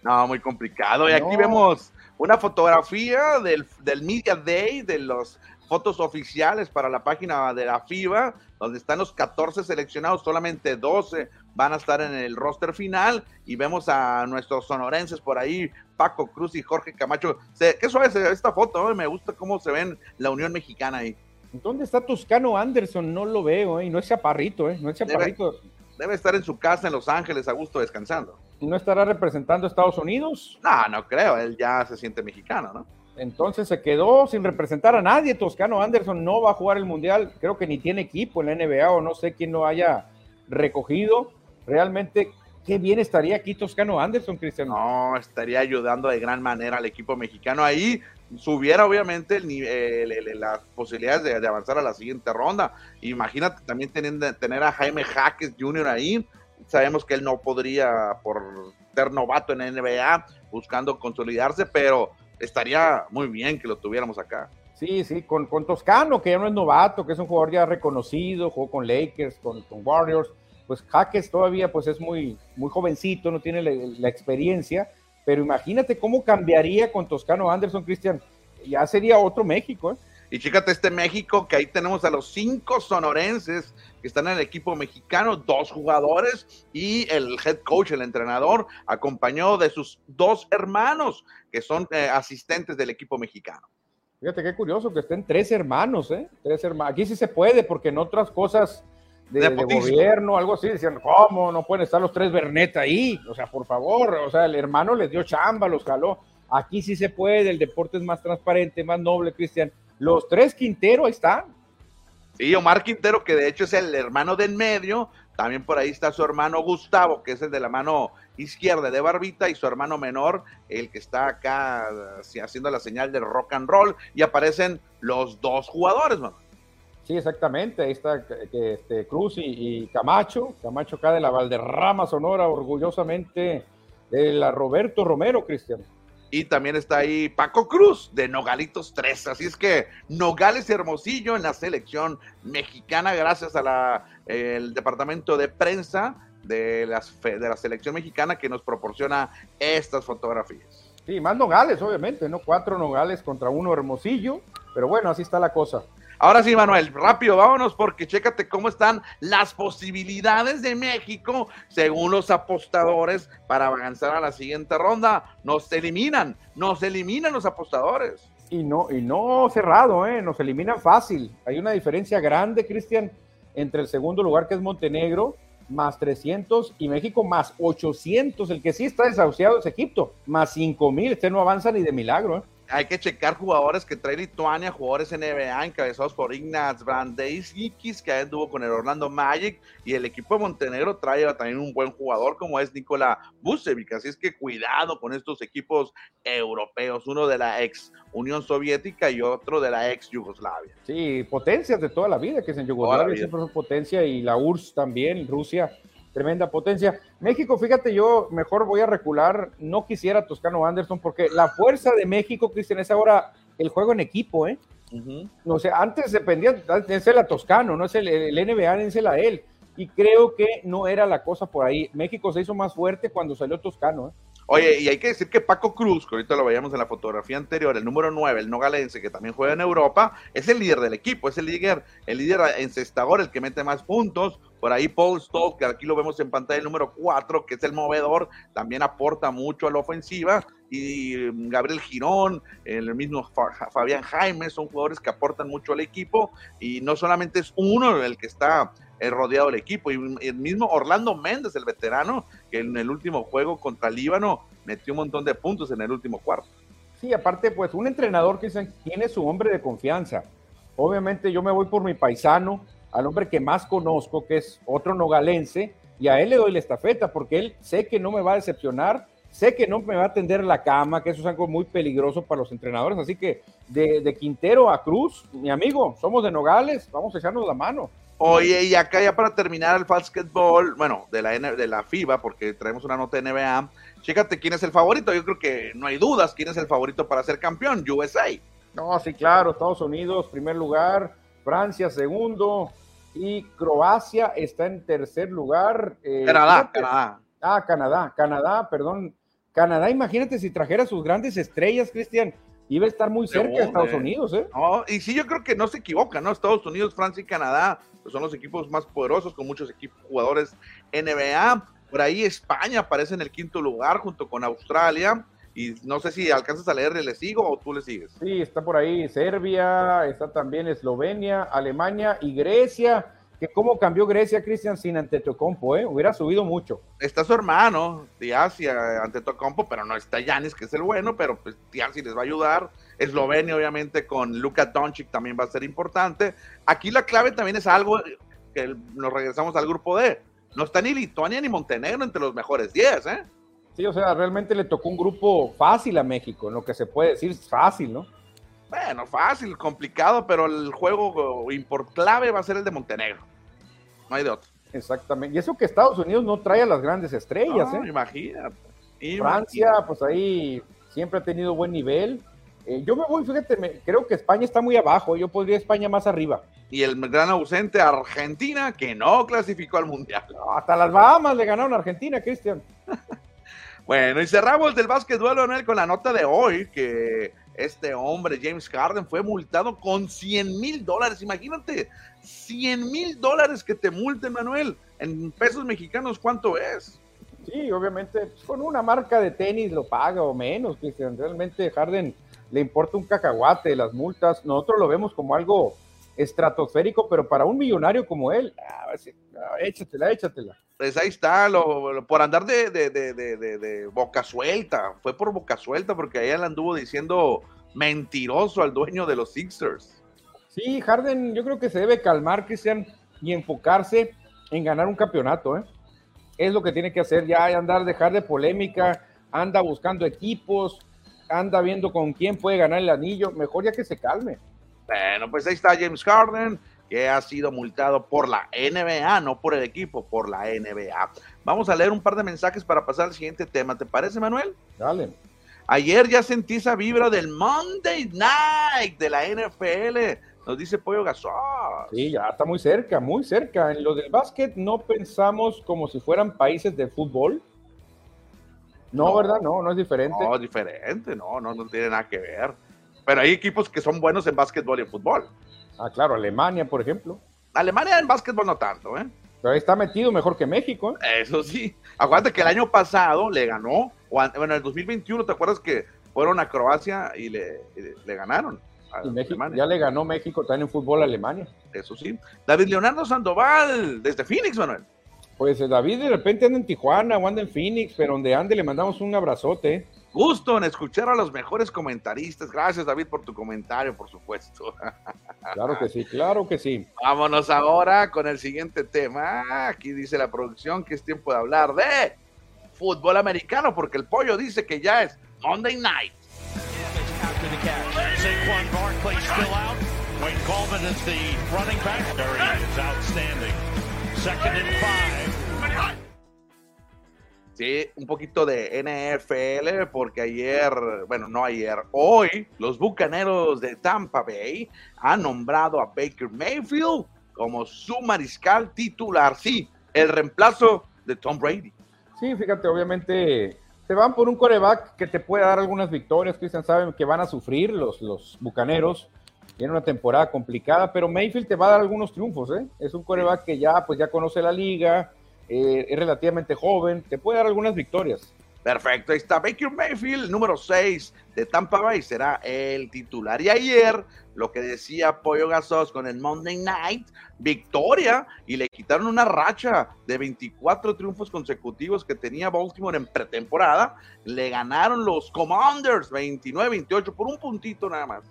No, muy complicado. Y aquí vemos una fotografía del, del Media Day, de las fotos oficiales para la página de la FIBA, donde están los 14 seleccionados, solamente 12 van a estar en el roster final y vemos a nuestros sonorenses por ahí, Paco Cruz y Jorge Camacho. Qué suave esta foto, me gusta cómo se ven la Unión Mexicana ahí. ¿Dónde está Toscano Anderson? No lo veo, ¿eh? no es chaparrito, ¿eh? no es chaparrito. Debe, estar en su casa en Los Ángeles a gusto descansando. ¿No estará representando a Estados Unidos? No, no creo, él ya se siente mexicano, ¿no? Entonces se quedó sin representar a nadie. Toscano Anderson no va a jugar el Mundial, creo que ni tiene equipo en la NBA o no sé quién lo haya recogido. Realmente, qué bien estaría aquí Toscano Anderson, Cristian. No, estaría ayudando de gran manera al equipo mexicano. Ahí subiera obviamente el, las posibilidades de, avanzar a la siguiente ronda. Imagínate también teniendo, tener a Jaime Jaques Jr. ahí. Sabemos que él no podría por ser novato en NBA, buscando consolidarse, pero estaría muy bien que lo tuviéramos acá. Sí, sí, con, con Toscano, que ya no es novato, que es un jugador ya reconocido, jugó con Lakers, con, Warriors, pues Jaques todavía pues es muy, muy jovencito, no tiene la, experiencia, pero imagínate cómo cambiaría con Toscano Anderson, Cristian, ya sería otro México. ¿eh? Y fíjate este México, que ahí tenemos a los cinco sonorenses que están en el equipo mexicano, dos jugadores y el head coach, el entrenador, acompañado de sus dos hermanos, que son eh, asistentes del equipo mexicano. Fíjate qué curioso que estén tres hermanos, ¿eh? Tres hermanos. Aquí sí se puede, porque en otras cosas de, gobierno, algo así, decían, ¿cómo? No pueden estar los tres Bernet ahí. O sea, por favor, o sea, el hermano les dio chamba, los jaló. Aquí sí se puede, el deporte es más transparente, más noble, Cristian. Los tres Quintero, ahí están. Sí, Omar Quintero, que de hecho es el hermano del medio, también por ahí está su hermano Gustavo, que es el de la mano izquierda de Barbita, y su hermano menor, el que está acá haciendo la señal de rock and roll, y aparecen los dos jugadores, ¿no? Sí, exactamente. Ahí está este, Cruz y, Camacho. Camacho acá de la Valderrama Sonora, orgullosamente de la Roberto Romero, Cristian. Y también está ahí Paco Cruz de Nogalitos 3. Así es que Nogales Hermosillo en la selección mexicana, gracias a la el departamento de prensa de, las, de la selección mexicana que nos proporciona estas fotografías. Sí, más Nogales, obviamente, ¿no? Cuatro Nogales contra uno Hermosillo, pero bueno, así está la cosa. Ahora sí, Manuel, rápido, vámonos porque chécate cómo están las posibilidades de México según los apostadores para avanzar a la siguiente ronda. Nos eliminan, nos eliminan los apostadores. Y no, y no cerrado, ¿eh? nos eliminan fácil. Hay una diferencia grande, Cristian, entre el segundo lugar que es Montenegro, más 300, y México más 800. El que sí está desahuciado es Egipto, más 5 mil. Este no avanza ni de milagro. ¿eh? Hay que checar jugadores que trae Lituania, jugadores NBA encabezados por Ignaz Brandeiskis, que anduvo con el Orlando Magic, y el equipo de Montenegro trae también un buen jugador como es Nikola Vucevic. Así es que cuidado con estos equipos europeos, uno de la ex Unión Soviética y otro de la ex Yugoslavia. Sí, potencias de toda la vida, que es en Yugoslavia siempre son potencia, y la URSS también, Rusia tremenda potencia. México, fíjate, yo mejor voy a recular, no quisiera Toscano Anderson, porque la fuerza de México, Cristian, es ahora el juego en equipo, ¿eh? No sé, antes dependía, de la Toscano, no es el, el NBA, es la él. Y creo que no era la cosa por ahí. México se hizo más fuerte cuando salió Toscano, ¿eh? Oye, y hay que decir que Paco Cruz, que ahorita lo veíamos en la fotografía anterior, el número 9, el nogalense, que también juega en Europa, es el líder del equipo, es el líder, el líder encestador, el que mete más puntos. Por ahí Paul Stoll, que aquí lo vemos en pantalla, el número 4, que es el movedor, también aporta mucho a la ofensiva. Y Gabriel Girón, el mismo Fabián Jaime, son jugadores que aportan mucho al equipo. Y no solamente es uno el que está rodeado el equipo. Y el mismo Orlando Méndez, el veterano, que en el último juego contra Líbano metió un montón de puntos en el último cuarto. Sí, aparte, pues un entrenador que tiene su hombre de confianza. Obviamente yo me voy por mi paisano, al hombre que más conozco, que es otro nogalense, y a él le doy la estafeta porque él sé que no me va a decepcionar, sé que no me va a tender la cama, que eso es algo muy peligroso para los entrenadores. Así que de, de Quintero a Cruz, mi amigo, somos de Nogales, vamos a echarnos la mano. Oye, y acá ya para terminar el basketball, bueno, de la, de la FIBA, porque traemos una nota de NBA, chécate quién es el favorito. Yo creo que no hay dudas quién es el favorito para ser campeón, USA. No, sí, claro, Estados Unidos, primer lugar, Francia, segundo, y Croacia está en tercer lugar. Eh, Canadá, Canadá. Ah, Canadá, Canadá, perdón. Canadá, imagínate si trajera sus grandes estrellas, Cristian iba a estar muy cerca de Estados Unidos, ¿eh? y sí, yo creo que no se equivoca, ¿no? Estados Unidos, Francia y Canadá pues son los equipos más poderosos con muchos equipos jugadores NBA. Por ahí España aparece en el quinto lugar junto con Australia. Y no sé si alcanzas a leerle, ¿le sigo o tú le sigues? Sí, está por ahí Serbia, está también Eslovenia, Alemania y Grecia que cómo cambió Grecia, Cristian, sin Antetokounmpo, ¿eh? Hubiera subido mucho. Está su hermano, Diaz, Antetokounmpo, pero no está Yanis, que es el bueno, pero pues les va a ayudar. Eslovenia, obviamente, con Luka Doncic también va a ser importante. Aquí la clave también es algo que nos regresamos al grupo D. No está ni Lituania ni Montenegro entre los mejores 10, ¿eh? Sí, o sea, realmente le tocó un grupo fácil a México, en lo que se puede decir fácil, ¿no? Bueno, fácil, complicado, pero el juego clave va a ser el de Montenegro. No hay de otro. Exactamente. Y eso que Estados Unidos no trae a las grandes estrellas, ¿eh? Imagínate. Francia, pues ahí siempre ha tenido buen nivel. Eh, yo me voy, fíjate, creo que España está muy abajo. Yo podría España más arriba. Y el gran ausente, Argentina, que no clasificó al Mundial. hasta las Bahamas le ganaron a Argentina, Cristian. bueno, y cerramos del básquet duelo, con la nota de hoy, que este hombre, James Harden, fue multado con 100 mil dólares. Imagínate, 100 mil dólares que te multen, Manuel. En pesos mexicanos, ¿cuánto es? Sí, obviamente, con una marca de tenis lo paga o menos, Cristian. Realmente Harden le importa un cacahuate las multas. Nosotros lo vemos como algo estratosférico, pero para un millonario como él, ah, échatela, échatela. Pues ahí está, lo, por andar de, de, de, de, boca suelta, fue por boca suelta, porque ahí él anduvo diciendo mentiroso al dueño de los Sixers. Sí, Harden, yo creo que se debe calmar, Cristian, y enfocarse en ganar un campeonato, ¿eh? Es lo que tiene que hacer ya, andar, dejar de polémica, anda buscando equipos, anda viendo con quién puede ganar el anillo, mejor ya que se calme. Bueno, pues ahí está James Harden, que ha sido multado por la NBA, no por el equipo, por la NBA. Vamos a leer un par de mensajes para pasar al siguiente tema. ¿Te parece, Manuel? Dale. Ayer ya sentí esa vibra del Monday Night de la NFL. Nos dice Pollo Gasol. Sí, ya está muy cerca, muy cerca. En lo del básquet no pensamos como si fueran países de fútbol. No, ¿verdad? No, no es diferente. No, es diferente, no, no, no tiene nada que ver. Pero hay equipos que son buenos en básquetbol y en fútbol. Ah, claro, Alemania, por ejemplo. Alemania en básquetbol no tanto, ¿eh? Pero ahí está metido mejor que México. ¿eh? Eso sí. Acuérdate que el año pasado le ganó, bueno, en el 2021, ¿te acuerdas que fueron a Croacia y le, le ganaron? Y México, ya le ganó México también en fútbol a Alemania. Eso sí. David Leonardo Sandoval, desde Phoenix, Manuel. Pues eh, David de repente anda en Tijuana o anda en Phoenix, pero donde ande le mandamos un abrazote. Gusto en escuchar a los mejores comentaristas. Gracias, David, por tu comentario, por supuesto. Claro que sí, claro que sí. Vámonos ahora con el siguiente tema. Aquí dice la producción que es tiempo de hablar de fútbol americano, porque el pollo dice que ya es Monday Night. Sí, un poquito de NFL, porque ayer, bueno, no ayer, hoy, los bucaneros de Tampa Bay han nombrado a Baker Mayfield como su mariscal titular. Sí, el reemplazo de Tom Brady. Sí, fíjate, obviamente se van por un coreback que te puede dar algunas victorias. Cristian saben que van a sufrir los, los bucaneros. Tiene una temporada complicada, pero Mayfield te va a dar algunos triunfos. ¿eh? Es un coreback que ya, pues, ya conoce la liga eh, es relativamente joven, te puede dar algunas victorias. Perfecto, ahí está Baker Mayfield, número 6 de Tampa Bay, será el titular. Y ayer, lo que decía Pollo Gasos con el Monday Night, victoria, y le quitaron una racha de 24 triunfos consecutivos que tenía Baltimore en pretemporada. Le ganaron los Commanders 29-28 por un puntito nada más.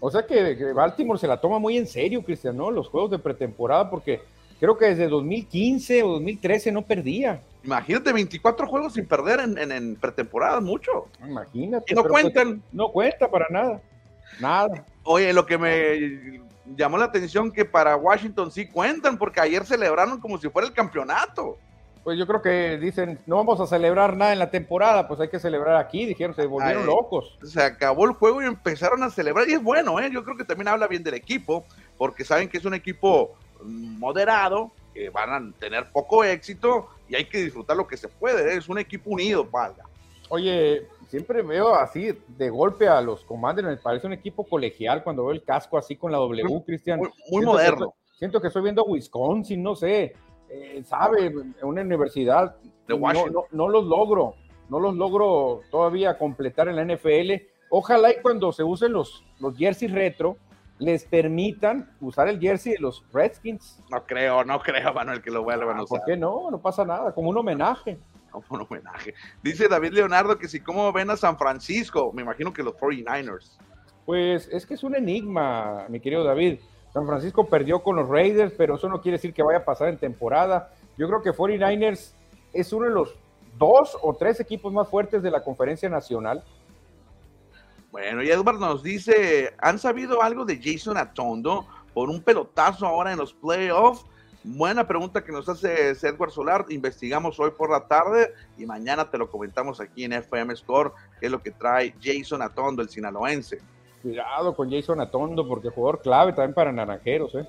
O sea que, Baltimore se la toma muy en serio, Cristian, ¿no? Los juegos de pretemporada, porque creo que desde 2015 o 2013 no perdía. Imagínate, 24 juegos sin perder en, en, pretemporada, mucho. Imagínate. Y no pues, cuentan. no cuenta para nada. Nada. Oye, lo que me llamó la atención que para Washington sí cuentan, porque ayer celebraron como si fuera el campeonato. Pues yo creo que dicen, no vamos a celebrar nada en la temporada, pues hay que celebrar aquí, dijeron, se volvieron locos. Se acabó el juego y empezaron a celebrar, y es bueno, ¿eh? yo creo que también habla bien del equipo, porque saben que es un equipo moderado, que van a tener poco éxito y hay que disfrutar lo que se puede. Es un equipo unido, valga. Oye, siempre veo así de golpe a los Commanders, me parece un equipo colegial cuando veo el casco así con la W, Cristian. Muy, moderno. siento que estoy viendo Wisconsin, no sé, eh, sabe, una universidad. De Washington. No, los logro, no los logro todavía completar en la NFL. Ojalá y cuando se usen los, los jerseys retro, les permitan usar el jersey de los Redskins. No creo, no creo, Manuel, que lo vuelvan a usar. ¿Por qué no? No pasa nada, como un homenaje. Como un homenaje. Dice David Leonardo que si cómo ven a San Francisco, me imagino que los 49ers. Pues es que es un enigma, mi querido David. San Francisco perdió con los Raiders, pero eso no quiere decir que vaya a pasar en temporada. Yo creo que 49ers es uno de los dos o tres equipos más fuertes de la conferencia nacional bueno, y Edward nos dice, ¿han sabido algo de Jason Atondo por un pelotazo ahora en los playoffs? Buena pregunta que nos hace Edward Solar. Investigamos hoy por la tarde y mañana te lo comentamos aquí en FM Score, qué es lo que trae Jason Atondo, el sinaloense. Cuidado con Jason Atondo, porque jugador clave también para Naranjeros, ¿eh?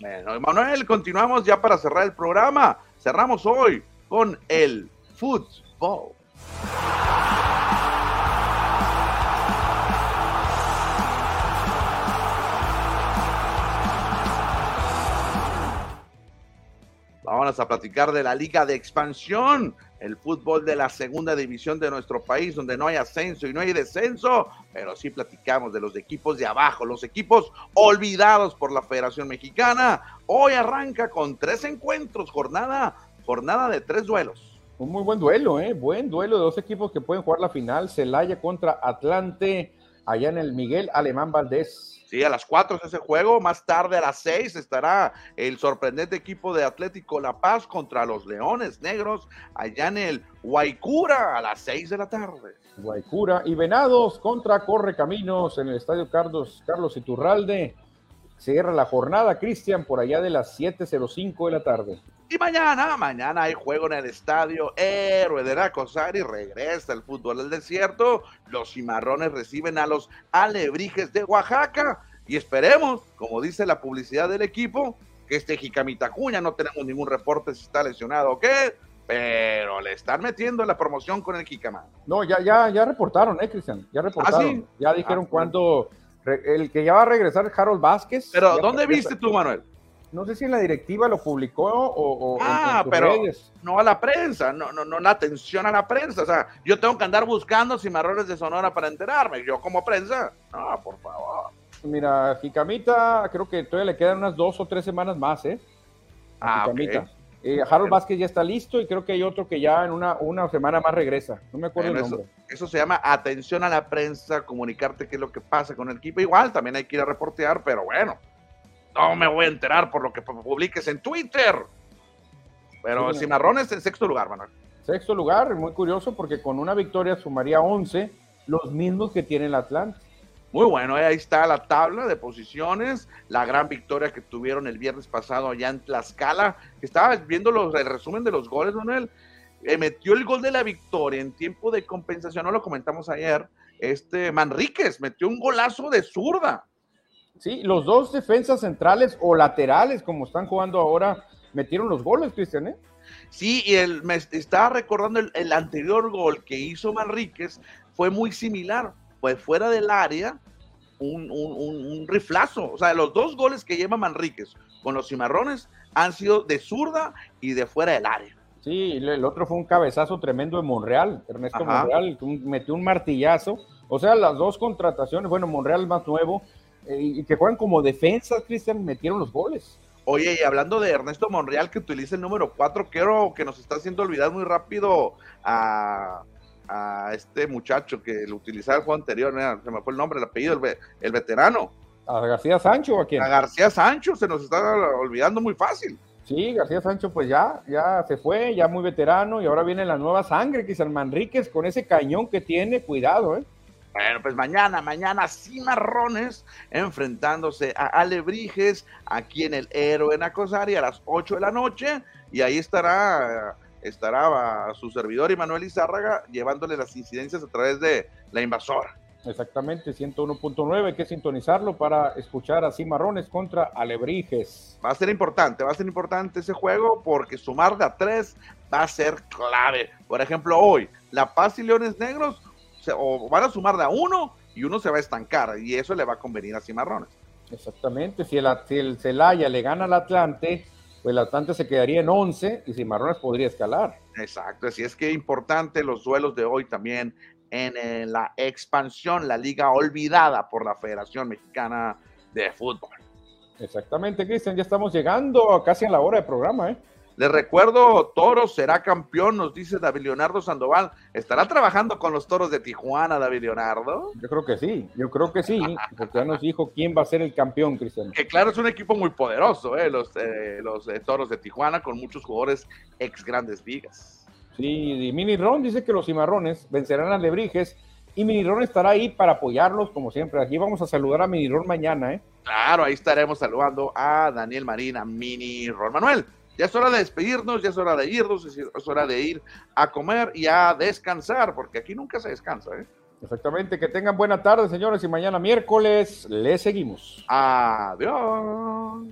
Bueno, Manuel, continuamos ya para cerrar el programa. Cerramos hoy con el fútbol. Vámonos a platicar de la Liga de Expansión el fútbol de la segunda división de nuestro país, donde no hay ascenso y no hay descenso, pero sí platicamos de los equipos de abajo, los equipos olvidados por la Federación Mexicana. Hoy arranca con tres encuentros, jornada, jornada de tres duelos. Un muy buen duelo, ¿eh? Buen duelo de dos equipos que pueden jugar la final. Celaya contra Atlante, allá en el Miguel Alemán Valdés. Sí, a las 4 es ese juego. Más tarde a las 6 estará el sorprendente equipo de Atlético La Paz contra los Leones Negros allá en el Guaycura a las 6 de la tarde. Guaycura y Venados contra Correcaminos en el estadio Carlos, Carlos Iturralde. Cierra la jornada, Cristian, por allá de las 7.05 de la tarde. Y mañana, mañana hay juego en el estadio Héroe de la y regresa el fútbol del desierto. Los cimarrones reciben a los alebrijes de Oaxaca. Y esperemos, como dice la publicidad del equipo, que este Jicamitacuña no tenemos ningún reporte si está lesionado o qué, pero le están metiendo la promoción con el Jicamán. No, ya, ya, ya reportaron, ¿eh, Cristian? Ya reportaron. ¿Ah, ya dijeron ah, cuándo. El que ya va a regresar Harold Vázquez. Pero, ¿dónde viste tú, Manuel? no sé si en la directiva lo publicó o, ah, pero no a la prensa, no, no, no la atención a la prensa. O sea, yo tengo que andar buscando cimarrones de Sonora para enterarme. Yo como prensa, no, por favor. Mira, Jicamita, creo que todavía le quedan unas dos o tres semanas más, ¿eh? ah, eh, Harold Vázquez ya está listo y creo que hay otro que ya en una, una semana más regresa. No me acuerdo el nombre. Eso, eso, se llama atención a la prensa, comunicarte qué es lo que pasa con el equipo. Igual también hay que ir a reportear, pero bueno, no me voy a enterar por lo que publiques en Twitter. Pero sí, Cimarrones en sexto lugar, Manuel. Sexto lugar, muy curioso porque con una victoria sumaría 11, los mismos que tiene el Atlante. Muy bueno, eh, ahí está la tabla de posiciones, la gran victoria que tuvieron el viernes pasado allá en Tlaxcala. Estaba viendo los, el resumen de los goles, Manuel. Eh, metió el gol de la victoria en tiempo de compensación, no lo comentamos ayer. Este Manríquez metió un golazo de zurda. Sí, los dos defensas centrales o laterales, como están jugando ahora, metieron los goles, Cristian, ¿eh? Sí, y el, me estaba recordando el, anterior gol que hizo Manríquez, fue muy similar, pues fuera del área, un, un, riflazo. O sea, los dos goles que lleva Manríquez con los cimarrones han sido de zurda y de fuera del área. Sí, el otro fue un cabezazo tremendo de Monreal, Ernesto Monreal, metió un martillazo. O sea, las dos contrataciones, bueno, Monreal más nuevo, eh, y que juegan como defensa, Cristian, metieron los goles. Oye, y hablando de Ernesto Monreal, que utiliza el número 4, quiero que nos está haciendo olvidar muy rápido a, este muchacho que lo utilizaba el juego anterior, se me fue el nombre, el apellido, el, veterano. ¿A García Sancho o a quién? A García Sancho, se nos está olvidando muy fácil. Sí, García Sancho pues ya, ya se fue, ya muy veterano y ahora viene la nueva sangre, quizás Manríquez con ese cañón que tiene, cuidado, ¿eh? Bueno, pues mañana, mañana Cimarrones enfrentándose a Alebrijes aquí en el Héroe Nacosari a las 8 de la noche y ahí estará estará su servidor Manuel Izárraga llevándole las incidencias a través de la invasora. Exactamente, 101.9, hay que sintonizarlo para escuchar a Cimarrones contra Alebrijes. Va a ser importante, va a ser importante ese juego porque sumar de a tres va a ser clave. Por ejemplo, hoy, La Paz y Leones Negros o van a sumar de a uno y uno se va a estancar y eso le va a convenir a Cimarrones. Exactamente, si el, si el Celaya le gana al Atlante, pues el Atlante se quedaría en 11 y Cimarrones podría escalar. Exacto, así es que importante los duelos de hoy también en, la expansión, la liga olvidada por la Federación Mexicana de Fútbol. Exactamente, Cristian, ya estamos llegando casi a la hora de programa, ¿eh? Les recuerdo, Toros será campeón, nos dice David Leonardo Sandoval. ¿Estará trabajando con los Toros de Tijuana, David Leonardo? Yo creo que sí, yo creo que sí, porque ya nos dijo quién va a ser el campeón, Cristian. Que claro, es un equipo muy poderoso, ¿eh? los, eh, los eh, Toros de Tijuana, con muchos jugadores ex grandes ligas. Sí, y Mini Ron dice que los cimarrones vencerán a Lebrijes y Mini Ron estará ahí para apoyarlos, como siempre. Aquí vamos a saludar a Mini Ron mañana, ¿eh? Claro, ahí estaremos saludando a Daniel Marina, Mini Ron Manuel. Ya es hora de despedirnos, ya es hora de irnos, es hora de ir a comer y a descansar, porque aquí nunca se descansa. ¿eh? Exactamente, que tengan buena tarde, señores, y mañana miércoles le seguimos. Adiós.